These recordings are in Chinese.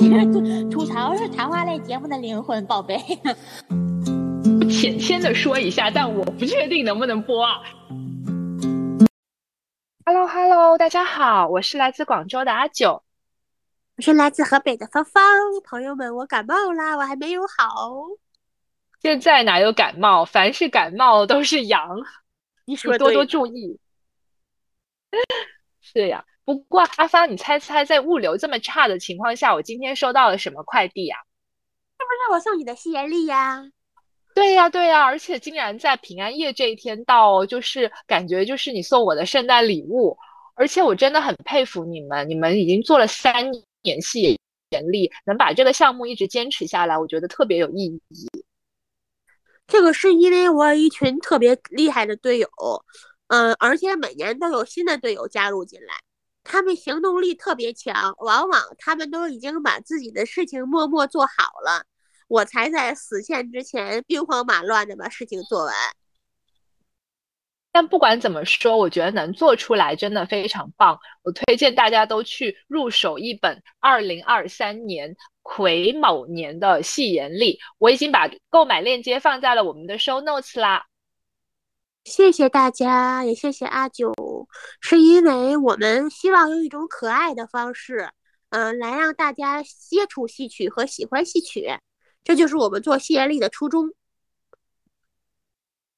吐 吐槽是谈话类节目的灵魂，宝贝。浅浅的说一下，但我不确定能不能播啊。Hello Hello，大家好，我是来自广州的阿九，我是来自河北的芳芳。朋友们，我感冒啦，我还没有好。现在哪有感冒？凡是感冒都是阳，你说多多注意。是呀，不过阿芳，你猜猜，在物流这么差的情况下，我今天收到了什么快递呀？是不是我送你的吸眼力呀？对呀，对呀，而且竟然在平安夜这一天到，就是感觉就是你送我的圣诞礼物。而且我真的很佩服你们，你们已经做了三年吸眼力，能把这个项目一直坚持下来，我觉得特别有意义。这个是因为我有一群特别厉害的队友。嗯，而且每年都有新的队友加入进来，他们行动力特别强，往往他们都已经把自己的事情默默做好了，我才在死线之前兵荒马乱的把事情做完。但不管怎么说，我觉得能做出来真的非常棒。我推荐大家都去入手一本二零二三年癸卯年的戏言历，我已经把购买链接放在了我们的 show notes 啦。谢谢大家，也谢谢阿九，是因为我们希望用一种可爱的方式，嗯，来让大家接触戏曲和喜欢戏曲，这就是我们做戏言力的初衷。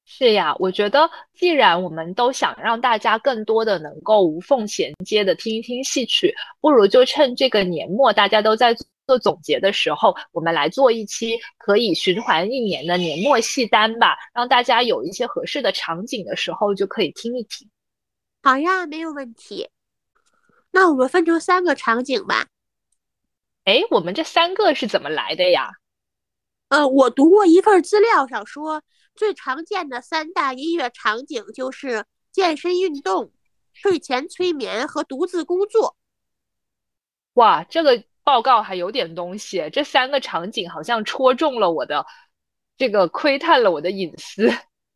是呀，我觉得既然我们都想让大家更多的能够无缝衔接的听一听戏曲，不如就趁这个年末大家都在。做总结的时候，我们来做一期可以循环一年的年末戏单吧，让大家有一些合适的场景的时候就可以听一听。好呀，没有问题。那我们分成三个场景吧。哎，我们这三个是怎么来的呀？呃，我读过一份资料上说，最常见的三大音乐场景就是健身运动、睡前催眠和独自工作。哇，这个。报告还有点东西，这三个场景好像戳中了我的这个窥探了我的隐私。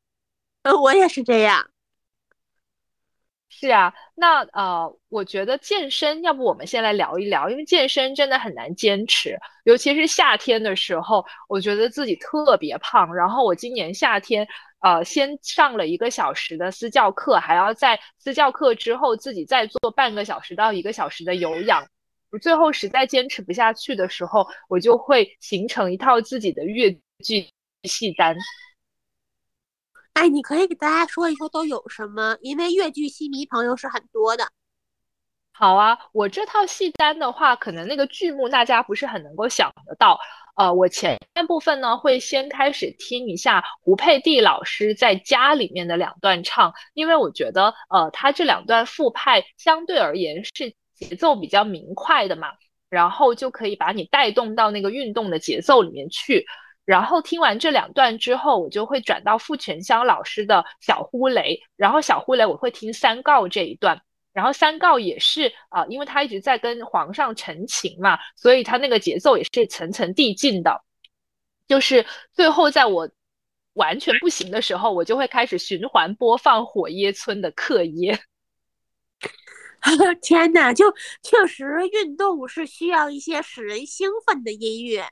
呃，我也是这样。是啊，那呃，我觉得健身，要不我们先来聊一聊，因为健身真的很难坚持，尤其是夏天的时候，我觉得自己特别胖。然后我今年夏天呃，先上了一个小时的私教课，还要在私教课之后自己再做半个小时到一个小时的有氧。我最后实在坚持不下去的时候，我就会形成一套自己的越剧戏单。哎，你可以给大家说一说都有什么？因为越剧戏迷朋友是很多的。好啊，我这套戏单的话，可能那个剧目大家不是很能够想得到。呃，我前半部分呢会先开始听一下胡佩蒂老师在家里面的两段唱，因为我觉得呃他这两段复派相对而言是。节奏比较明快的嘛，然后就可以把你带动到那个运动的节奏里面去。然后听完这两段之后，我就会转到傅全香老师的小呼雷，然后小呼雷我会听三告这一段，然后三告也是啊，因为他一直在跟皇上陈情嘛，所以他那个节奏也是层层递进的。就是最后在我完全不行的时候，我就会开始循环播放火耶村的课耶。天呐，就确实运动是需要一些使人兴奋的音乐。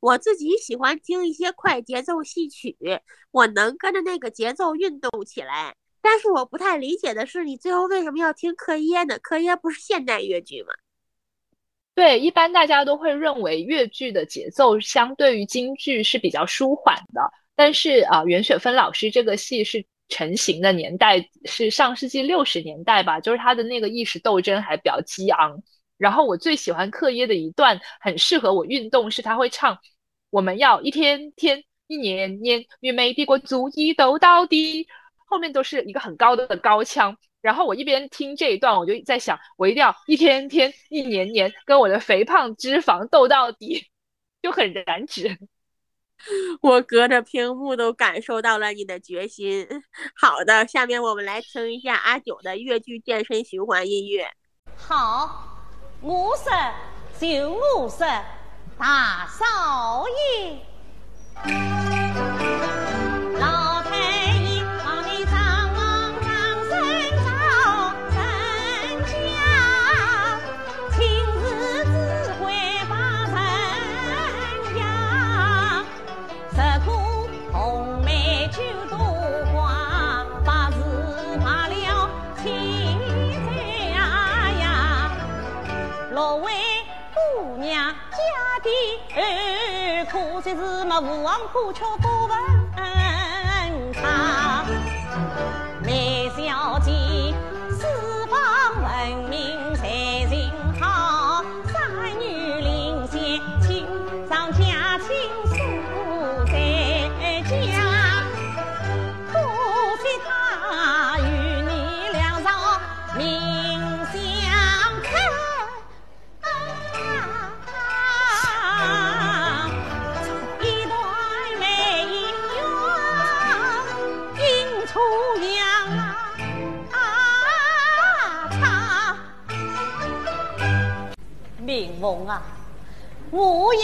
我自己喜欢听一些快节奏戏曲，我能跟着那个节奏运动起来。但是我不太理解的是，你最后为什么要听克耶呢？克耶不是现代越剧吗？对，一般大家都会认为越剧的节奏相对于京剧是比较舒缓的。但是啊，袁雪芬老师这个戏是。成型的年代是上世纪六十年代吧，就是他的那个意识斗争还比较激昂。然后我最喜欢克耶的一段，很适合我运动，是他会唱：“我们要一天天，一年年，与美帝国主义斗到底。”后面都是一个很高的高腔。然后我一边听这一段，我就在想，我一定要一天天，一年年，跟我的肥胖脂肪斗到底，就很燃脂。我隔着屏幕都感受到了你的决心。好的，下面我们来听一下阿九的越剧健身循环音乐。好，我是就五色，大少爷。娘家的儿，可惜是么无王过桥不问他。梅小姐四方闻名。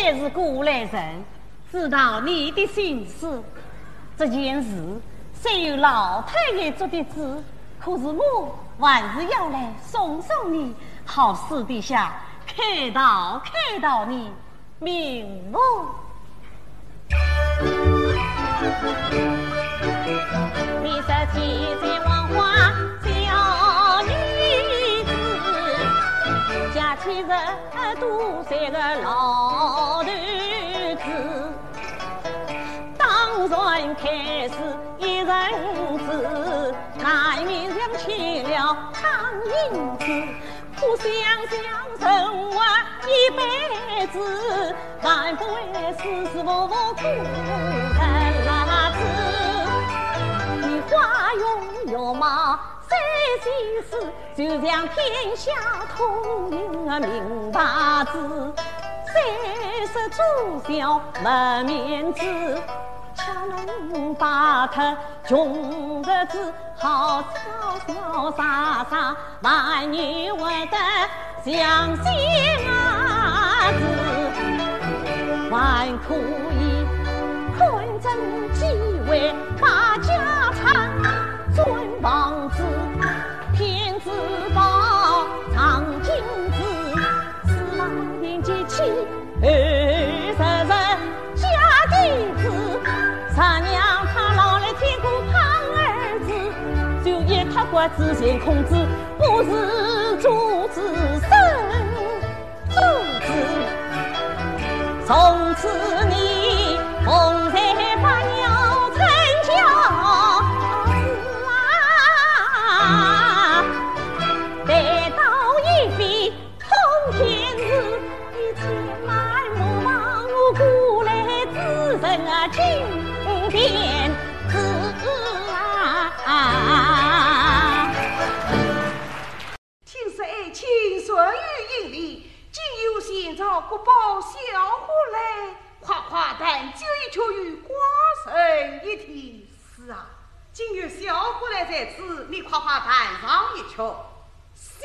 也是过来人，知道你的心思。这件事虽有老太爷做的主，可是我还是要来送送你，好私底下开导开导你，明不？你说天在黄花小女子，家亲人。多三个老头子，当然开始一人子，难免想起了苍蝇子，可想想生活一辈子，万不会时时无无苦的辣子，你花容月貌。三件事，就像天下通用的明牌子。三十做小没面子，恰能把他穷日子好潇潇洒洒，万女活得像仙子，还可以看中机会把家产。尊王子，天子宝，藏金子，四老年纪轻，二十人家弟子，三娘她老来天过胖儿子，就一塌瓜子嫌空子，不是主子生主子，从此你要国宝小伙来，夸夸但就一却与寡人一提。是啊，今有小伙来在此，你夸夸弹上一曲。小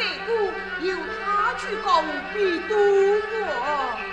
妻陈莺莺，为养公义的。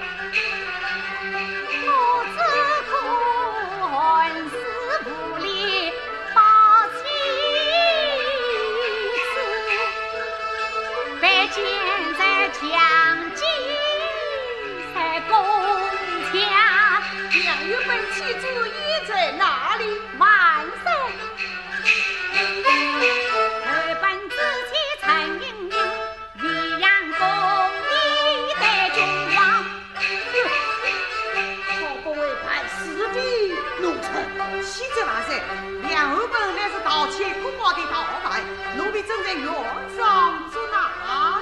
奴婢正在院上捉拿。哦，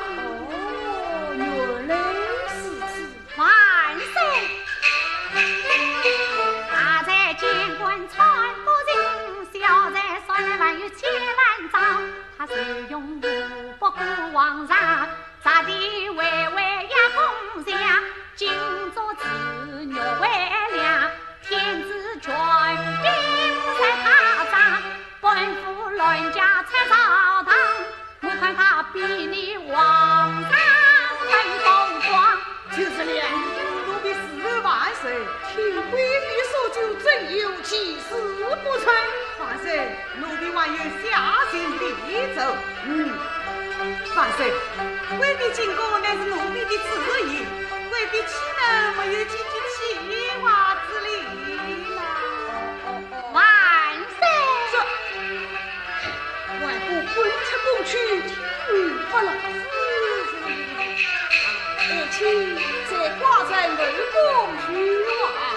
原来是此，万岁！大在监官穿不人，小在算万有千万丈。他受用武不顾皇上，咋地微微压风响？今朝自虐为良，天子全兵在他官，府乱家才上堂。我看他比你皇上更风光。就是两奴婢十万岁，听贵妃说就真有其事不成？万岁，奴婢还有下行必奏。嗯，万岁，贵妃进宫乃是奴婢的旨意，贵妃岂能没有几句气话去，听不了而且在挂在门框门外。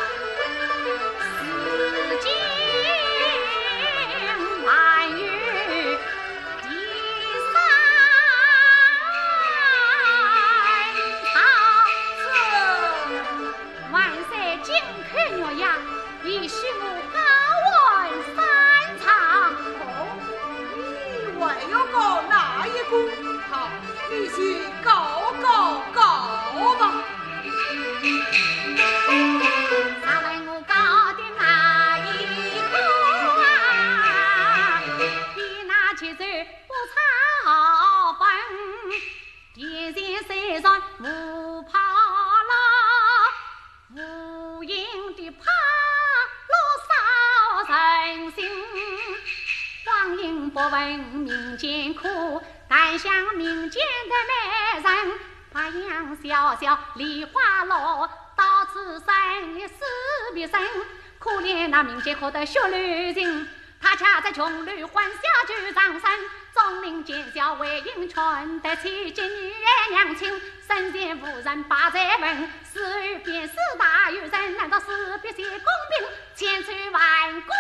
怜那民间可得血泪情，他恰在穷里混小就长生。钟灵见笑为迎春，得妻见女儿娘亲。身前无人把再问，死于便是大有人。难道是必写公平，千秋万古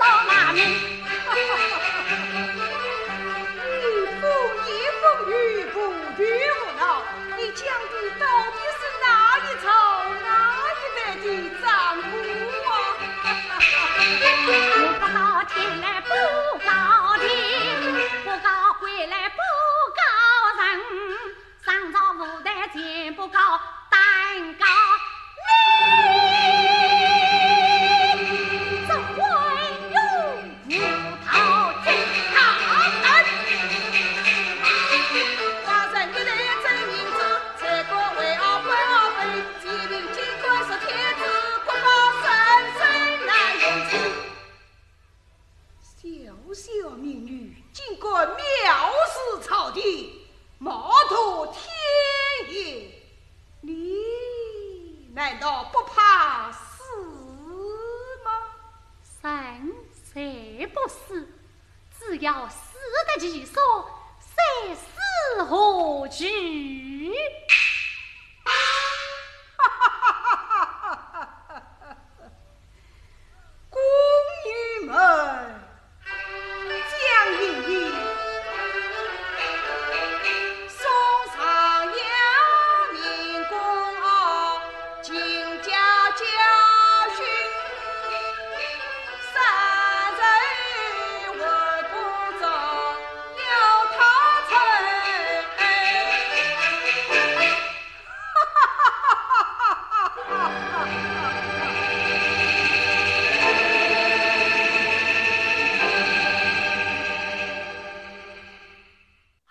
落马名？你不言风雨，不惧无恼，你讲的到底我不告天来不告地，不告鬼来不告人，上朝无台见不告，单告你。难道不怕死吗？生谁不死？只要死得其所，谁死何惧？宫女们，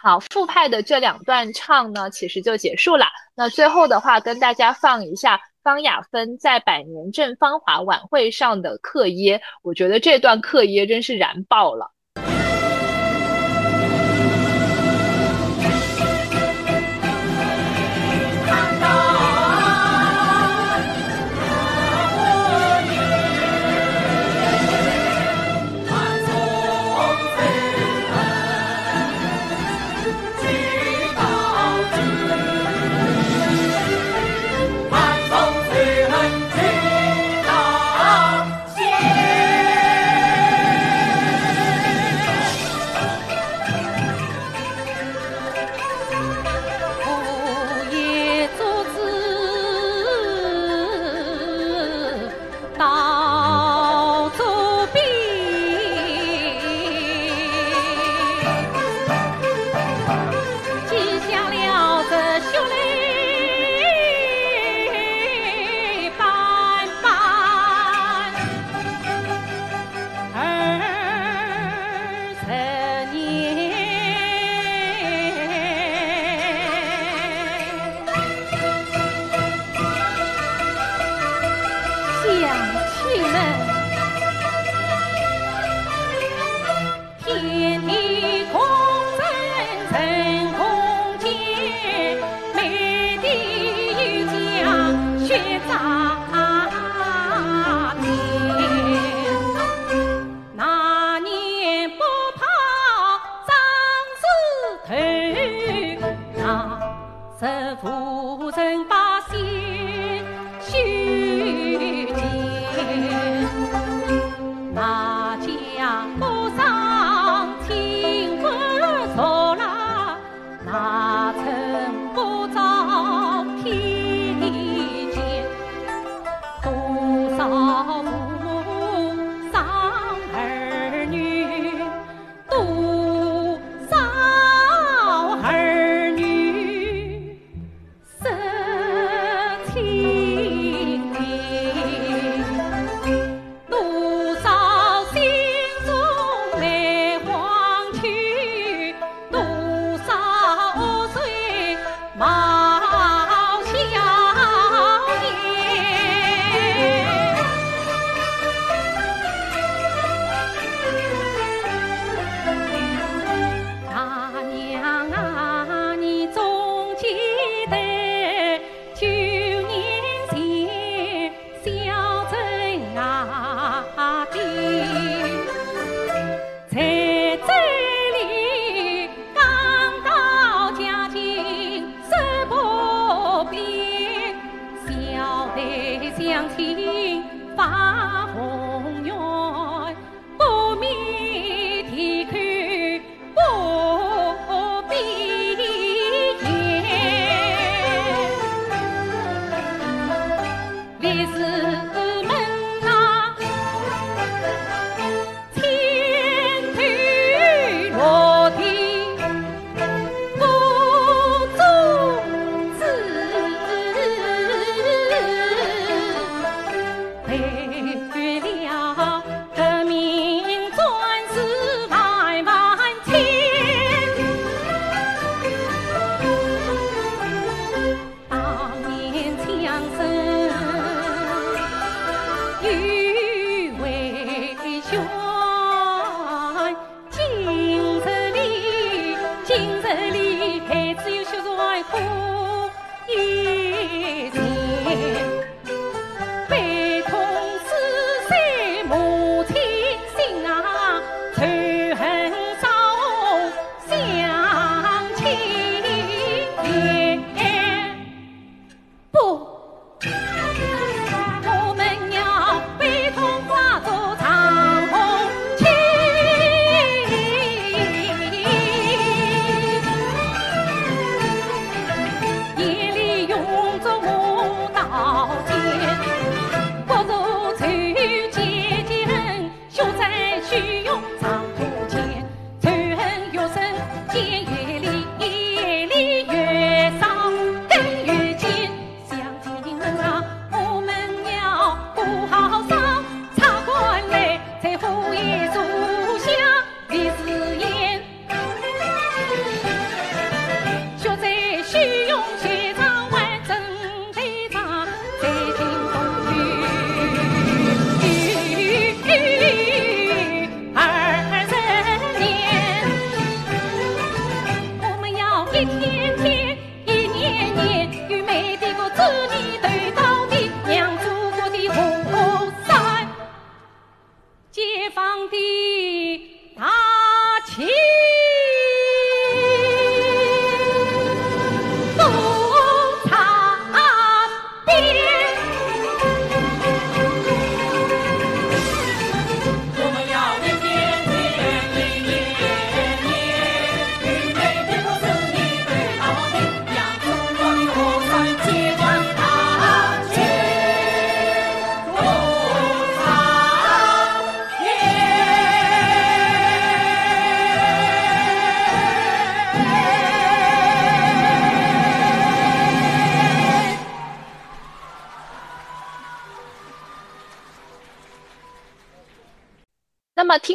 好，复派的这两段唱呢，其实就结束了。那最后的话，跟大家放一下方雅芬在百年镇芳华晚会上的课耶，我觉得这段课耶真是燃爆了。前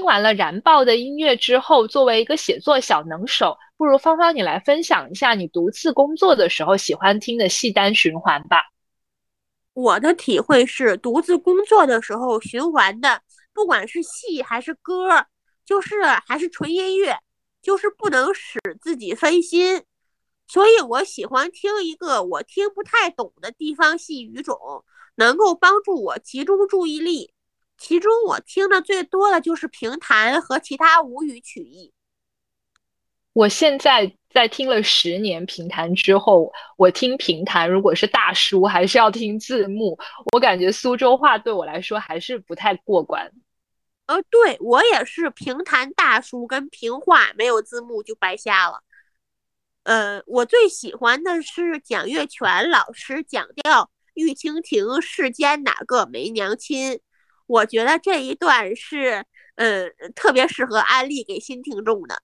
听完了燃爆的音乐之后，作为一个写作小能手，不如芳芳你来分享一下你独自工作的时候喜欢听的戏单循环吧。我的体会是，独自工作的时候循环的，不管是戏还是歌，就是还是纯音乐，就是不能使自己分心。所以我喜欢听一个我听不太懂的地方戏语种，能够帮助我集中注意力。其中我听的最多的就是评弹和其他吴语曲艺。我现在在听了十年评弹之后，我听评弹如果是大叔，还是要听字幕。我感觉苏州话对我来说还是不太过关。呃，对我也是评弹大叔跟评话没有字幕就白瞎了。呃，我最喜欢的是蒋月泉老师讲调《玉蜻蜓世间哪个没娘亲》。我觉得这一段是，呃，特别适合安利给新听众的。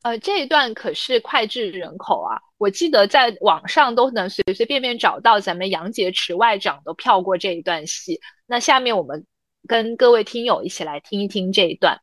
呃，这一段可是脍炙人口啊！我记得在网上都能随随便便找到，咱们杨洁篪外长都票过这一段戏。那下面我们跟各位听友一起来听一听这一段。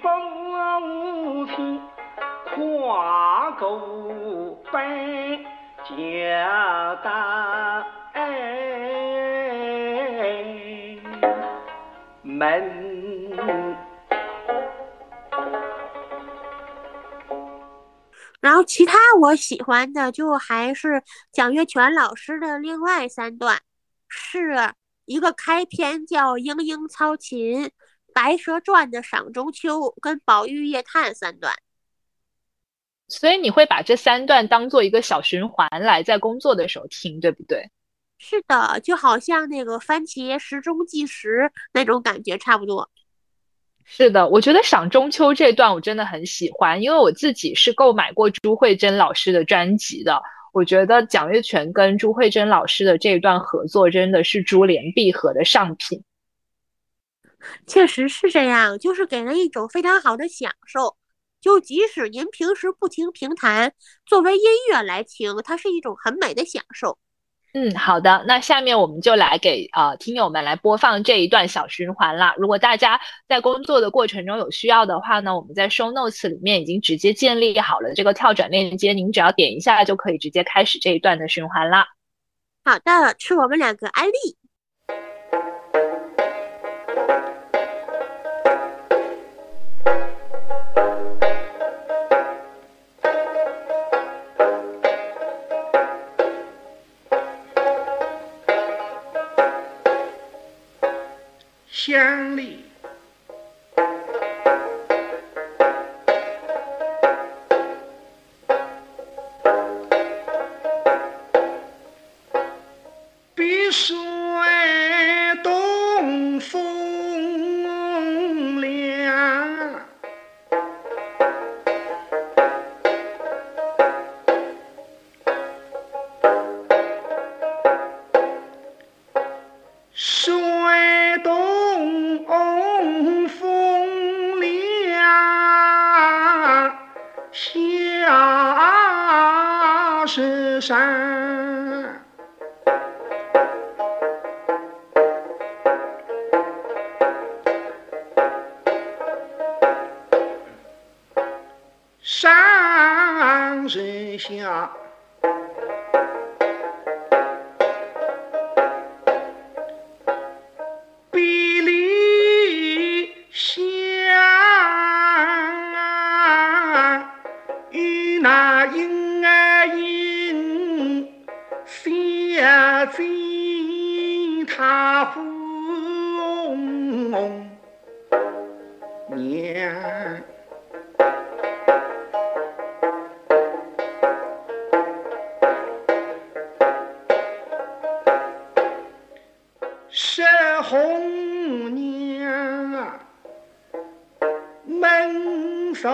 不平，跨过本交代门。然后其他我喜欢的就还是蒋月泉老师的另外三段，是一个开篇叫《莺莺操琴》。《白蛇传》的赏中秋跟《宝玉夜探》三段，所以你会把这三段当做一个小循环来在工作的时候听，对不对？是的，就好像那个番茄时钟计时那种感觉差不多。是的，我觉得赏中秋这段我真的很喜欢，因为我自己是购买过朱慧珍老师的专辑的。我觉得蒋月泉跟朱慧珍老师的这一段合作真的是珠联璧合的上品。确实是这样，就是给人一种非常好的享受。就即使您平时不听评弹，作为音乐来听，它是一种很美的享受。嗯，好的，那下面我们就来给呃听友们来播放这一段小循环啦。如果大家在工作的过程中有需要的话呢，我们在 show notes 里面已经直接建立好了这个跳转链接，您只要点一下就可以直接开始这一段的循环啦。好的，是我们两个安利。婴儿婴，相见他父娘。红娘，门首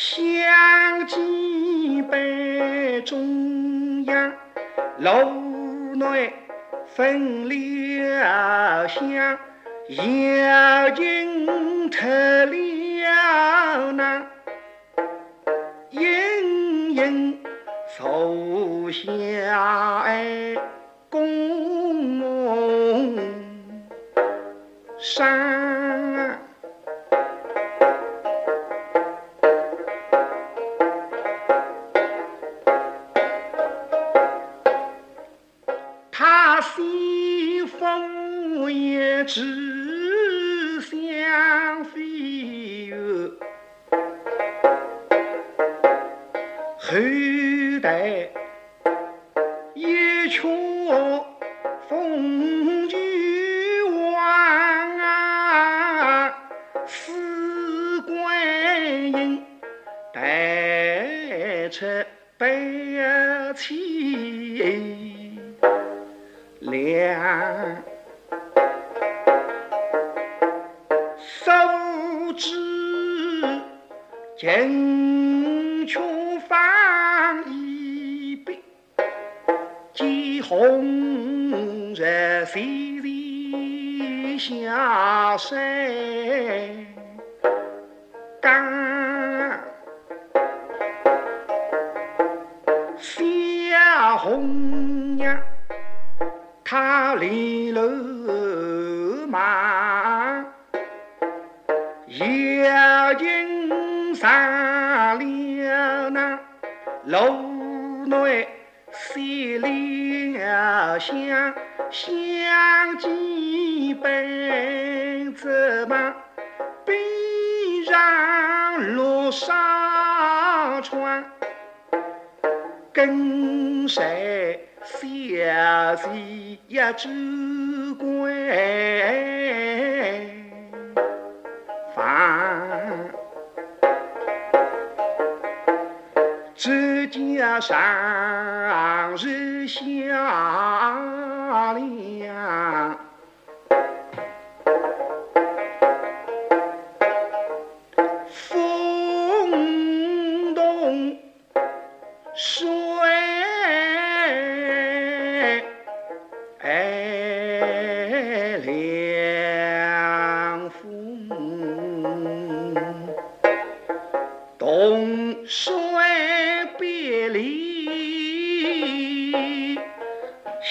相见本中央，路难分离香相，要尽脱了难。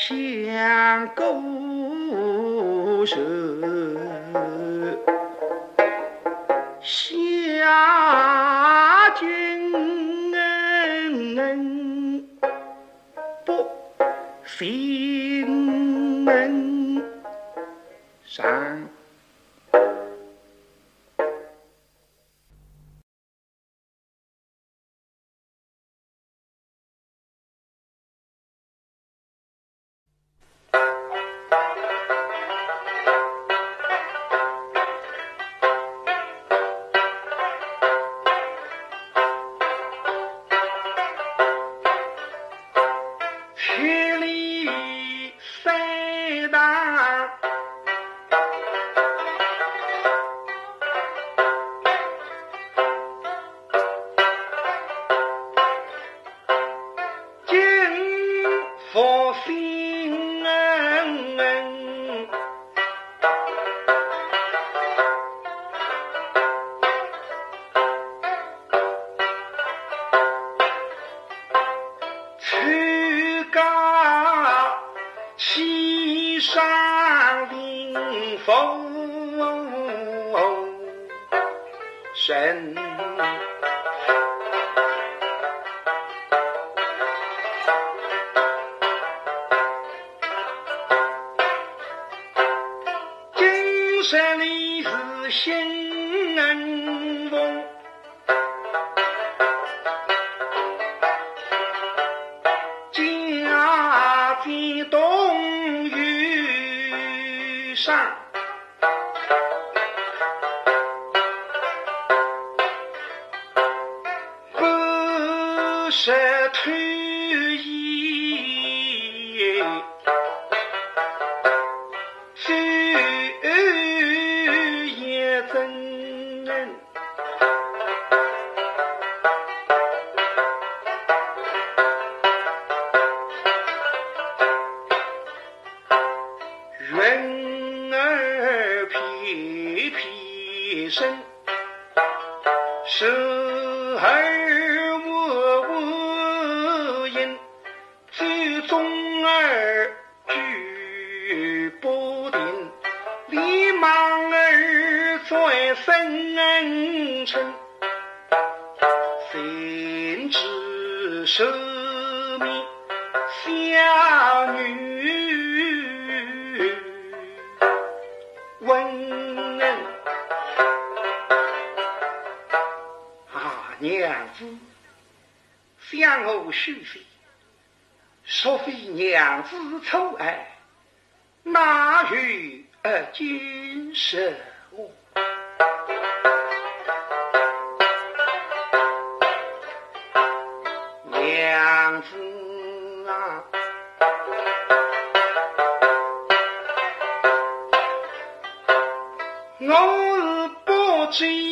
相勾舌下决娘子向我许誓，若非娘子宠爱，哪有今日我娘子啊？我是包。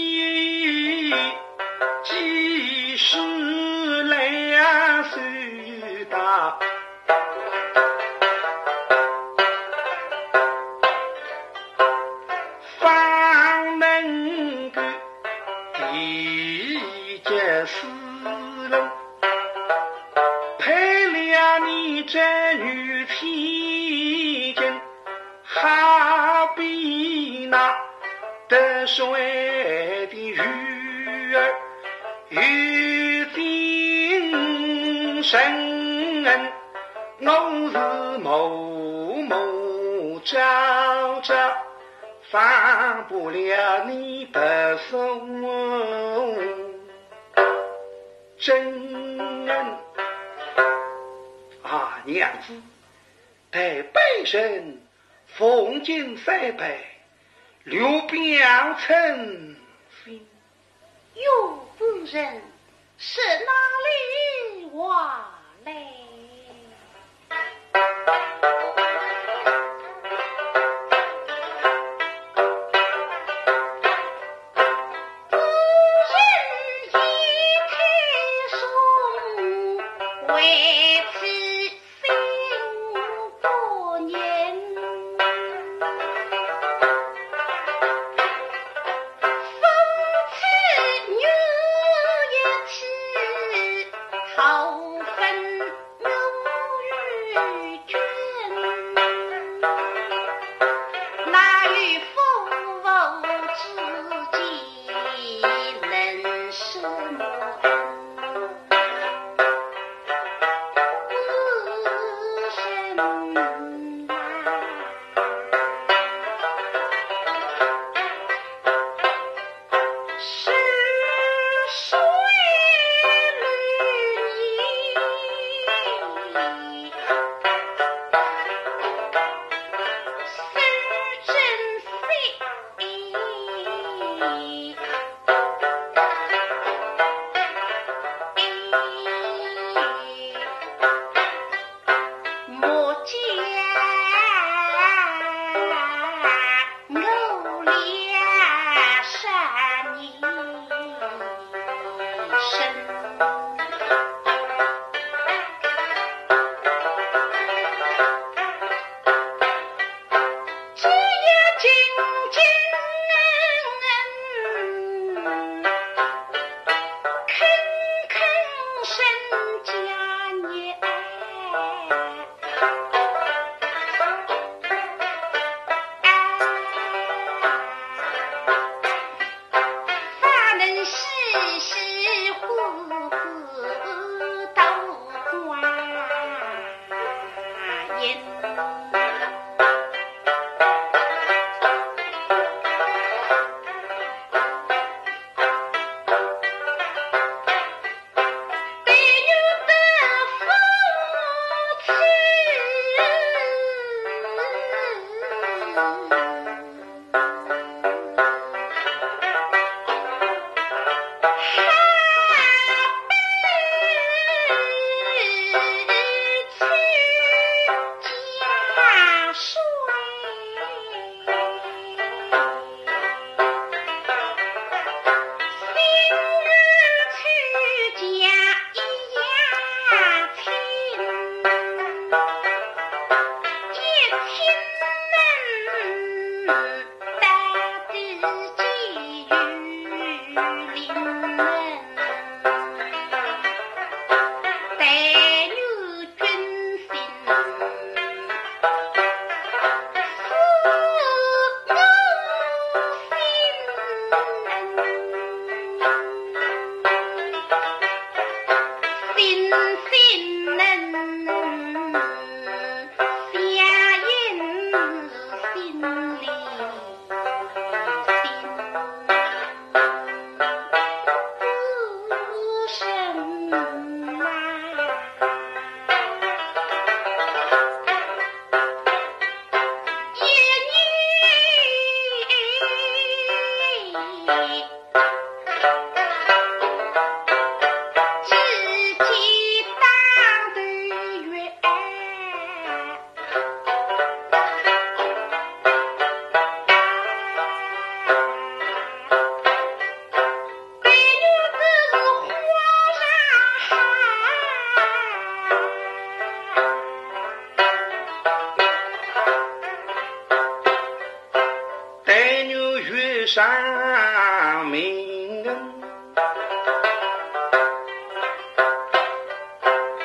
上命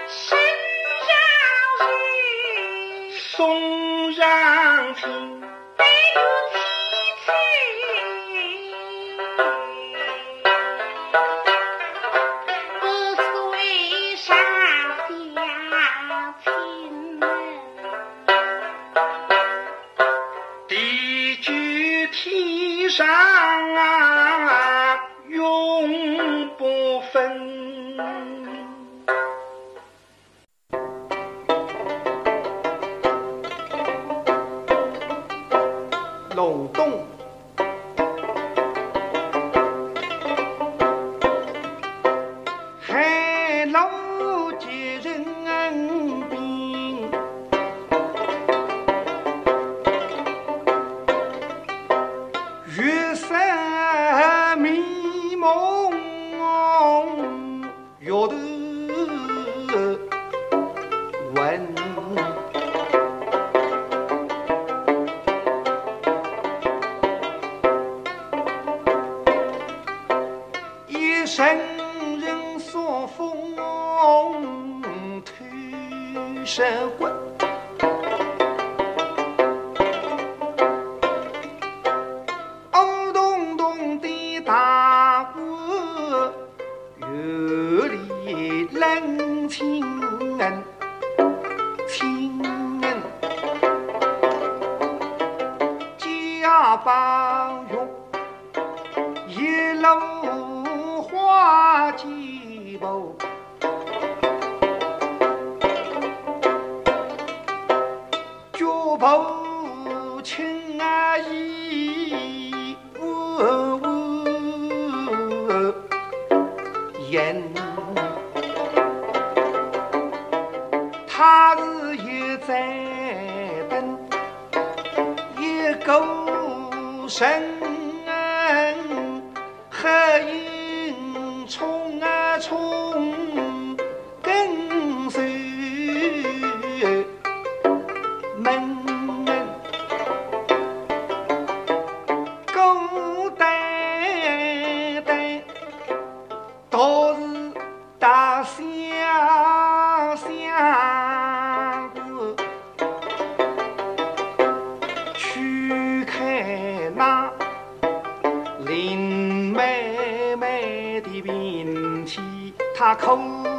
心消息送上天。他抠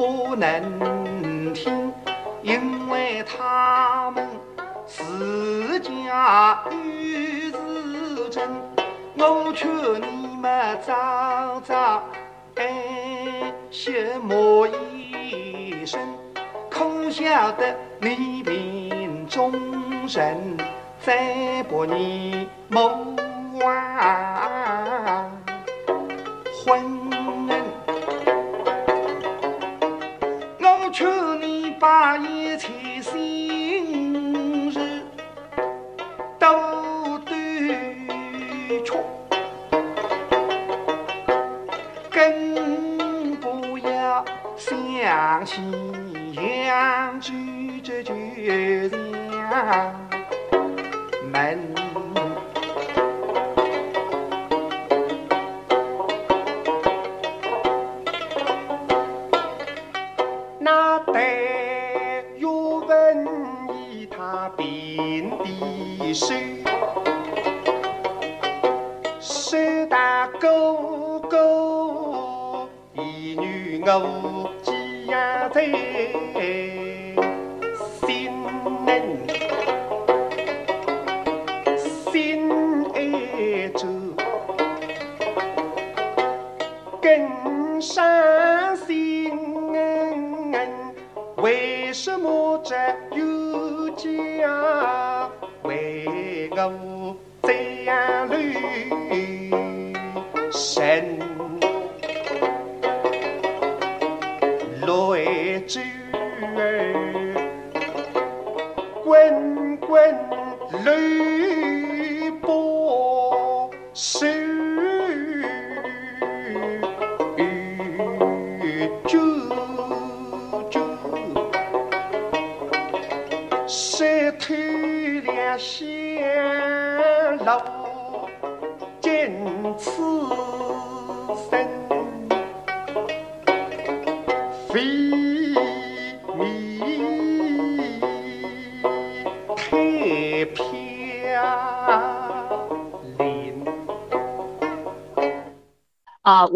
不能听，因为他们自家有自争。我劝你们早早安息莫一生，可晓得你命中人，再把你谋亡。当西洋举着酒香门那得有他大勾勾一女鸥 thấy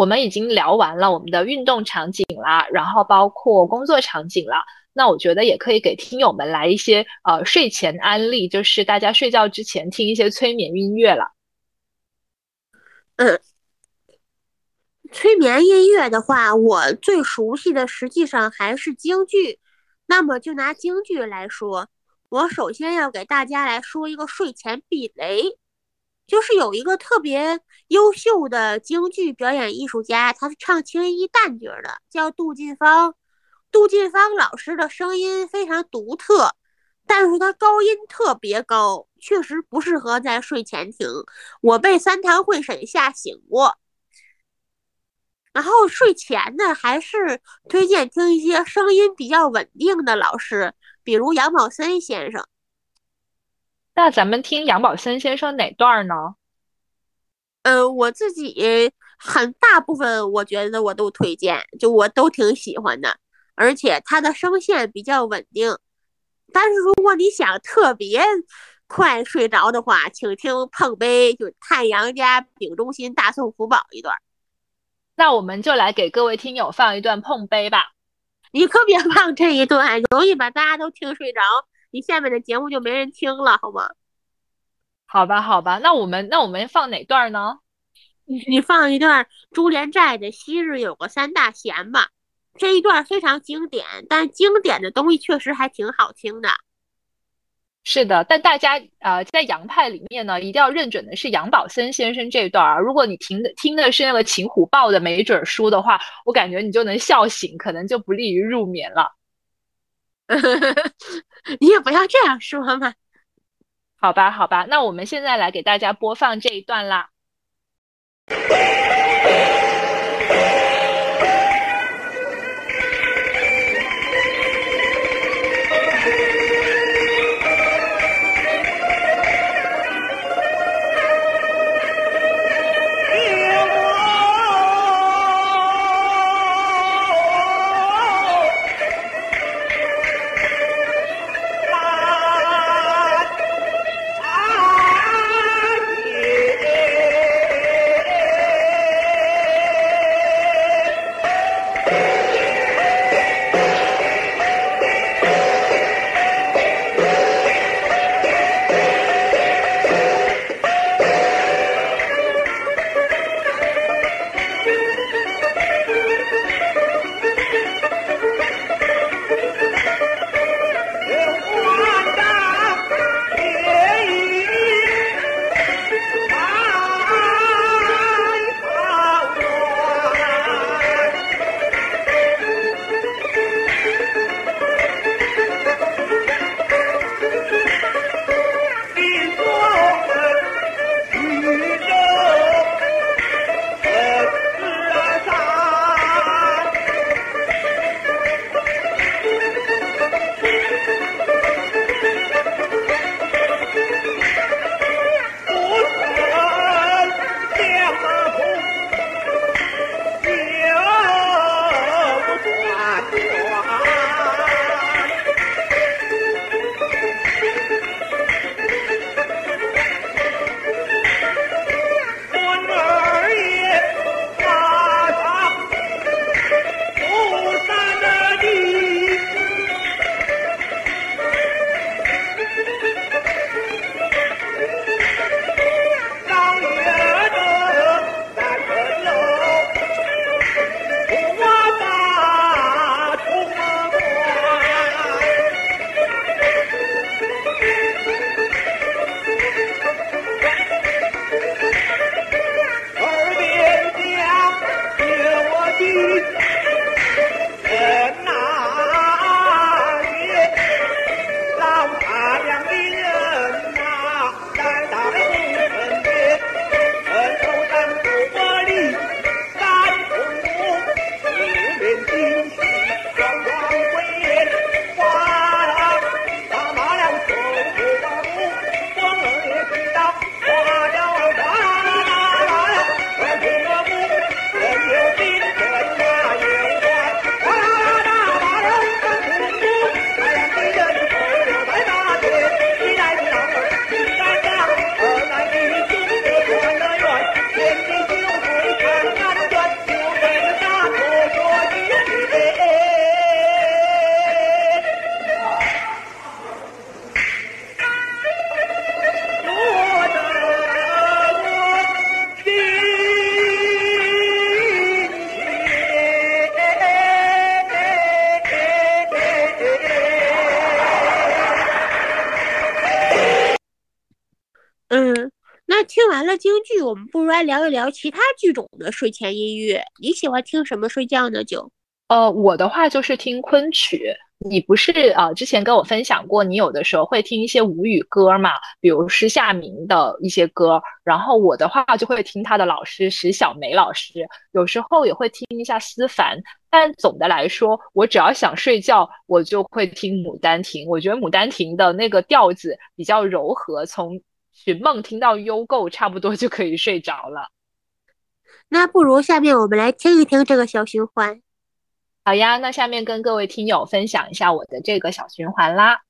我们已经聊完了我们的运动场景啦然后包括工作场景啦那我觉得也可以给听友们来一些呃睡前安利就是大家睡觉之前听一些催眠音乐了嗯。催眠音乐的话我最熟悉的实际上还是京剧那么就拿京剧来说我首先要给大家来说一个睡前避雷。就是有一个特别优秀的京剧表演艺术家，他是唱青衣旦角的，叫杜近芳。杜近芳老师的声音非常独特，但是他高音特别高，确实不适合在睡前听。我被三堂会审吓醒过。然后睡前呢，还是推荐听一些声音比较稳定的老师，比如杨宝森先生。那咱们听杨宝森先生哪段呢？呃，我自己很大部分我觉得我都推荐，就我都挺喜欢的。而且他的声线比较稳定，但是如果你想特别快睡着的话，请听《碰杯》，就太阳家丙中心大宋福宝一段。那我们就来给各位听友放一段《碰杯》吧。你可别放这一段，容易把大家都听睡着，你下面的节目就没人听了，好吗？好吧，好吧，那我们那我们放哪段呢？你你放一段朱连寨的《昔日有个三大贤》吧。这一段非常经典，但经典的东西确实还挺好听的。是的，但大家呃，在杨派里面呢，一定要认准的是杨宝森先生这段儿。如果你听的听的是那个秦虎豹的没准书的话，我感觉你就能笑醒，可能就不利于入眠了。你也不要这样说嘛。好吧，好吧，那我们现在来给大家播放这一段啦。聊一聊其他剧种的睡前音乐。你喜欢听什么睡觉呢？就呃，我的话就是听昆曲。你不是啊？之前跟我分享过，你有的时候会听一些吴语歌嘛，比如施夏明的一些歌。然后我的话就会听他的老师石小梅老师，有时候也会听一下思凡。但总的来说，我只要想睡觉，我就会听《牡丹亭》。我觉得《牡丹亭》的那个调子比较柔和，从寻梦听到优购，差不多就可以睡着了。那不如下面我们来听一听这个小循环。好呀，那下面跟各位听友分享一下我的这个小循环啦。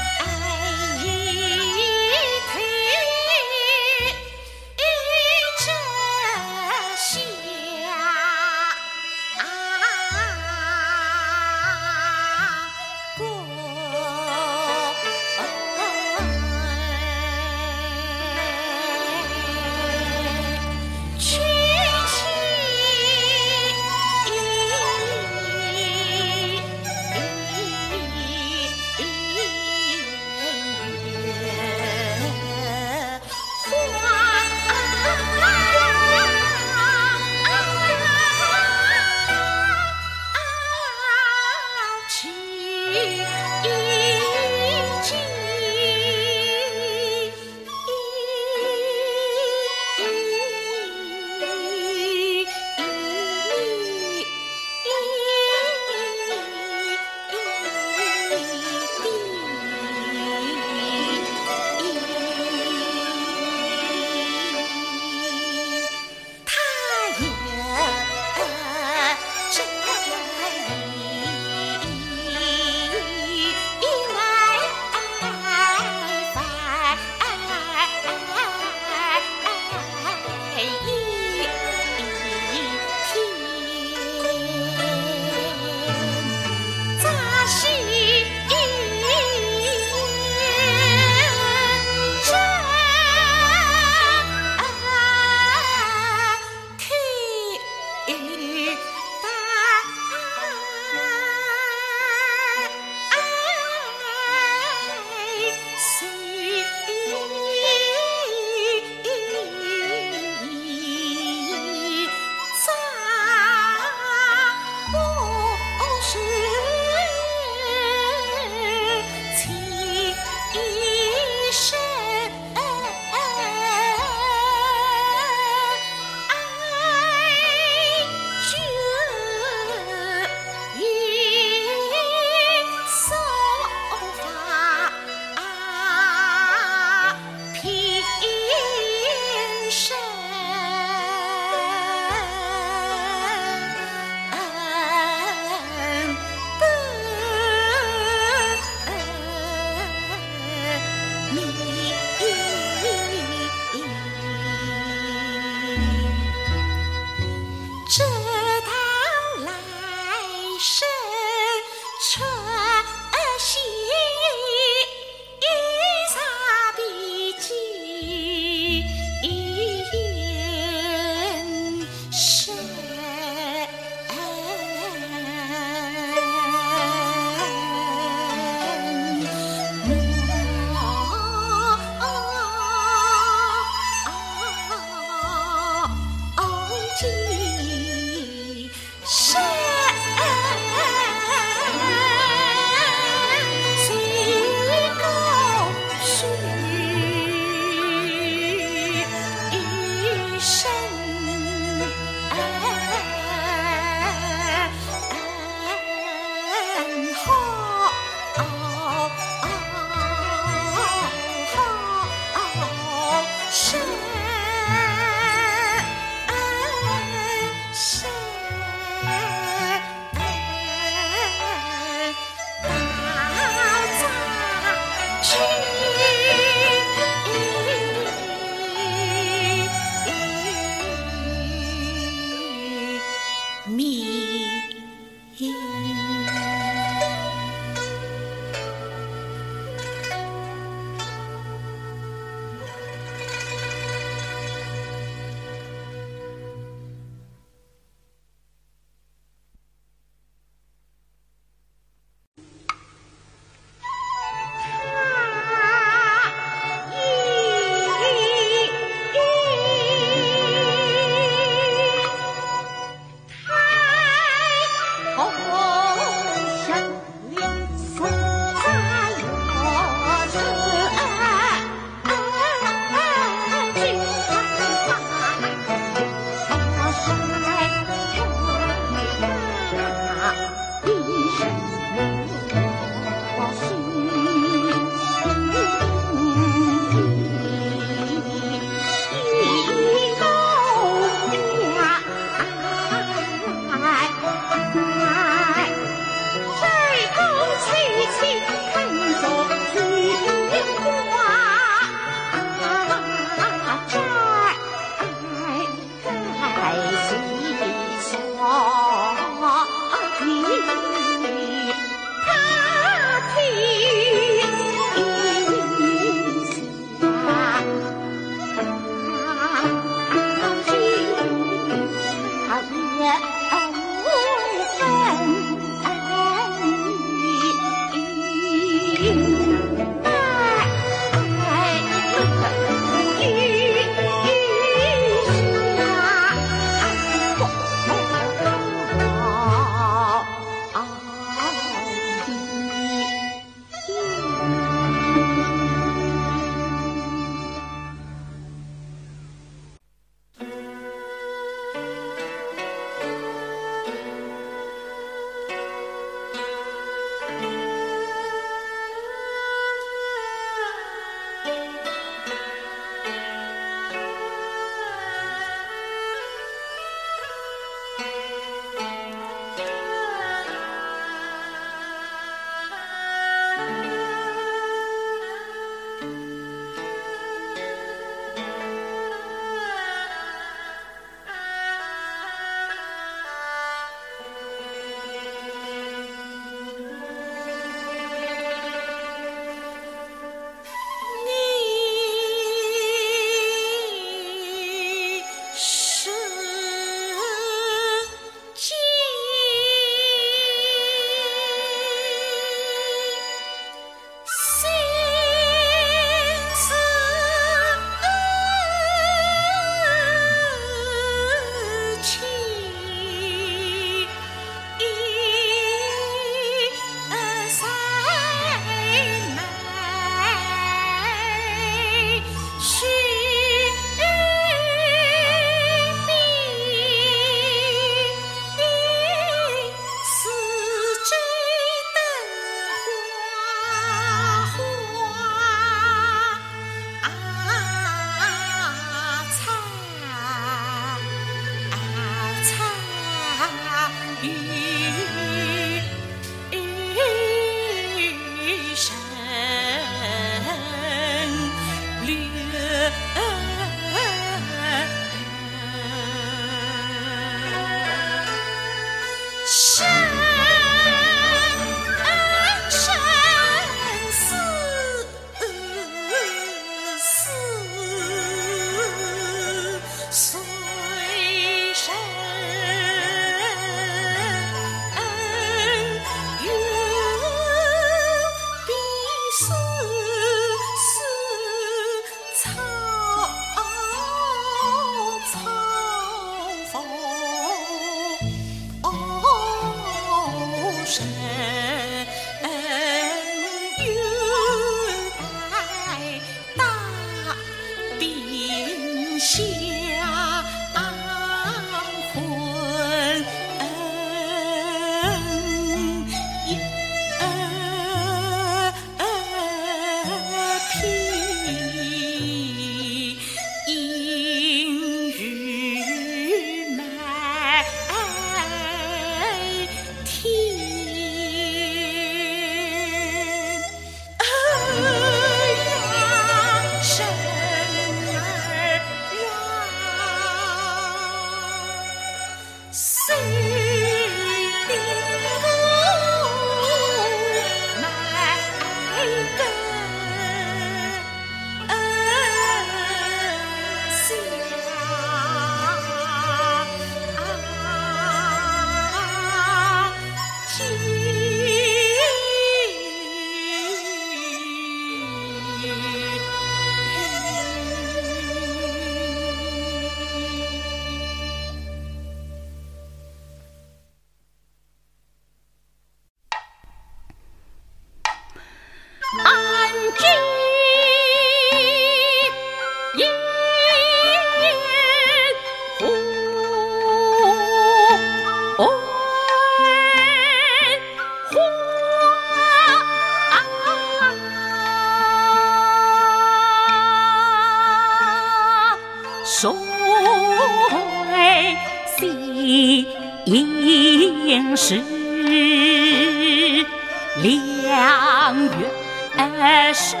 而上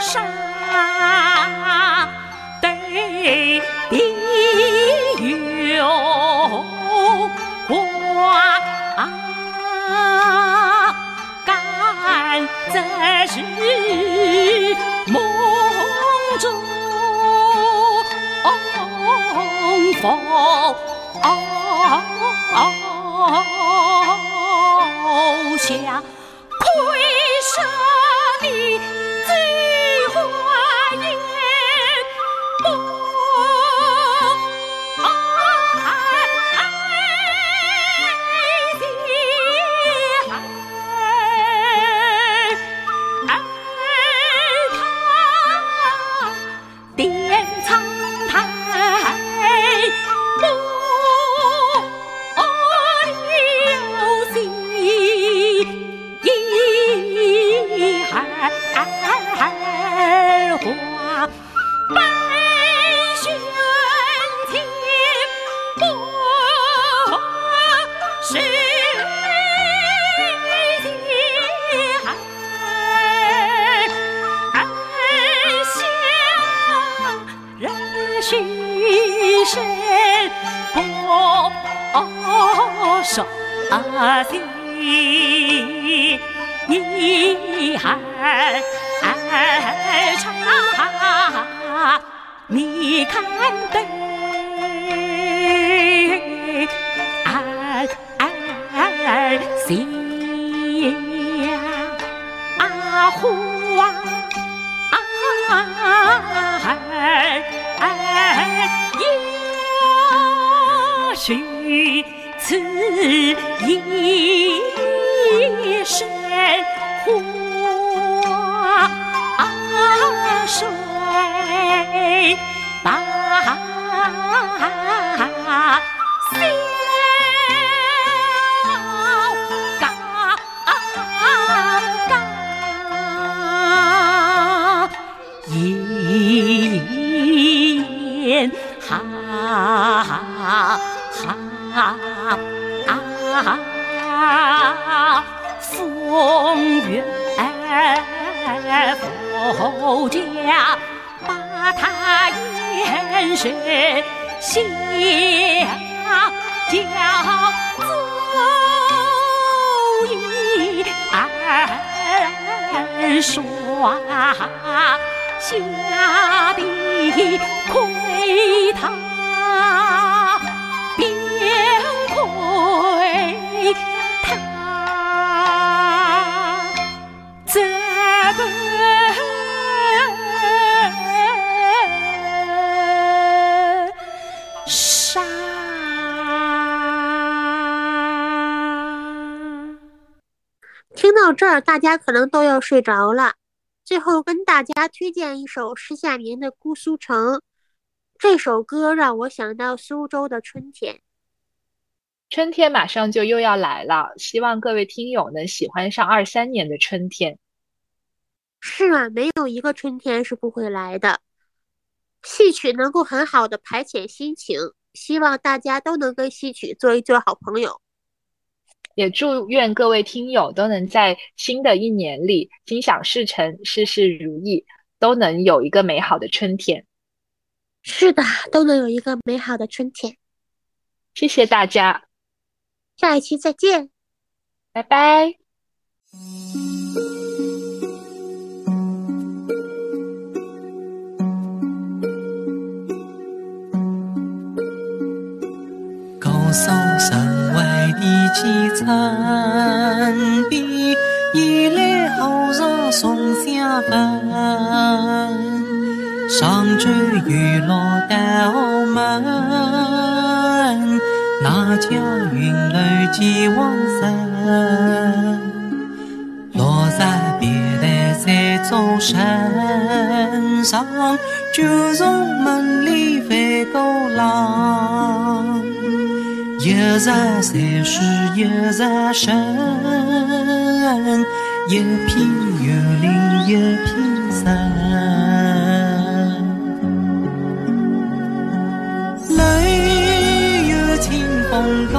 上得益于我在梦中逢候阿兴你还还差你看只一身花水芭。啊，风月福家把他眼神先叫走一耍下地。大家可能都要睡着了，最后跟大家推荐一首施夏明的《姑苏城》。这首歌让我想到苏州的春天，春天马上就又要来了，希望各位听友能喜欢上二三年的春天。是啊，没有一个春天是不会来的。戏曲能够很好的排遣心情，希望大家都能跟戏曲做一做好朋友。也祝愿各位听友都能在新的一年里心想事成，事事如意，都能有一个美好的春天。是的，都能有一个美好的春天。谢谢大家，下一期再见，拜拜。外的几层碧，一来后上送相分。上周雨落丹后门，那家云楼几往生。落在别来在走身上，就从门里翻过廊。一山山水一日深，一片幽林一片神。来有清风高，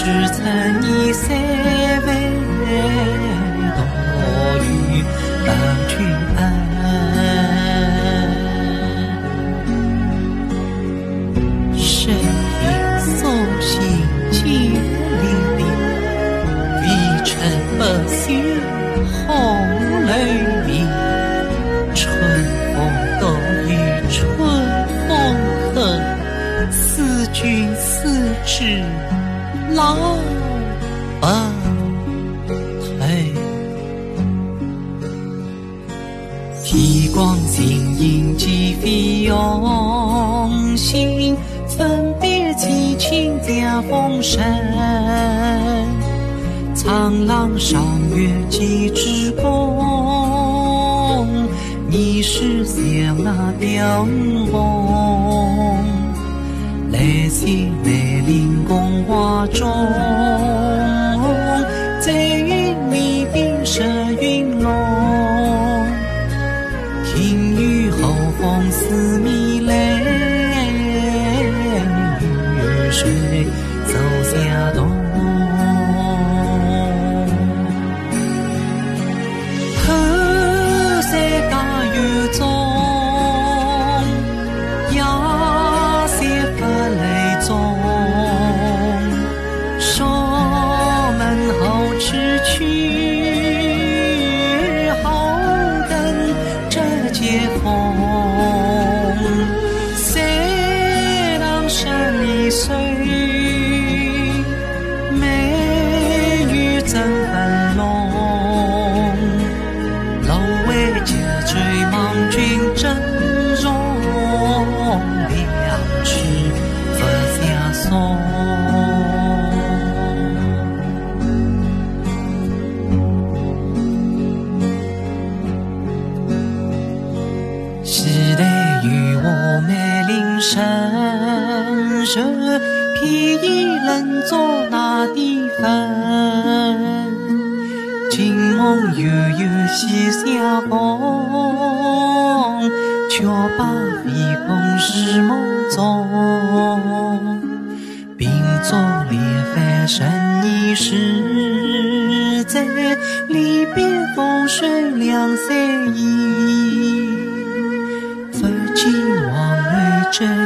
上书成年三万多余伴君安。深夜送行千里里，微尘不休红楼里。春风得意春风恨，思君思之老不退。天光晴影几飞用心，分别凄清江风声。苍狼上月几枝弓，你是想那雕翁。来去梅林宫画中，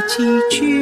几句。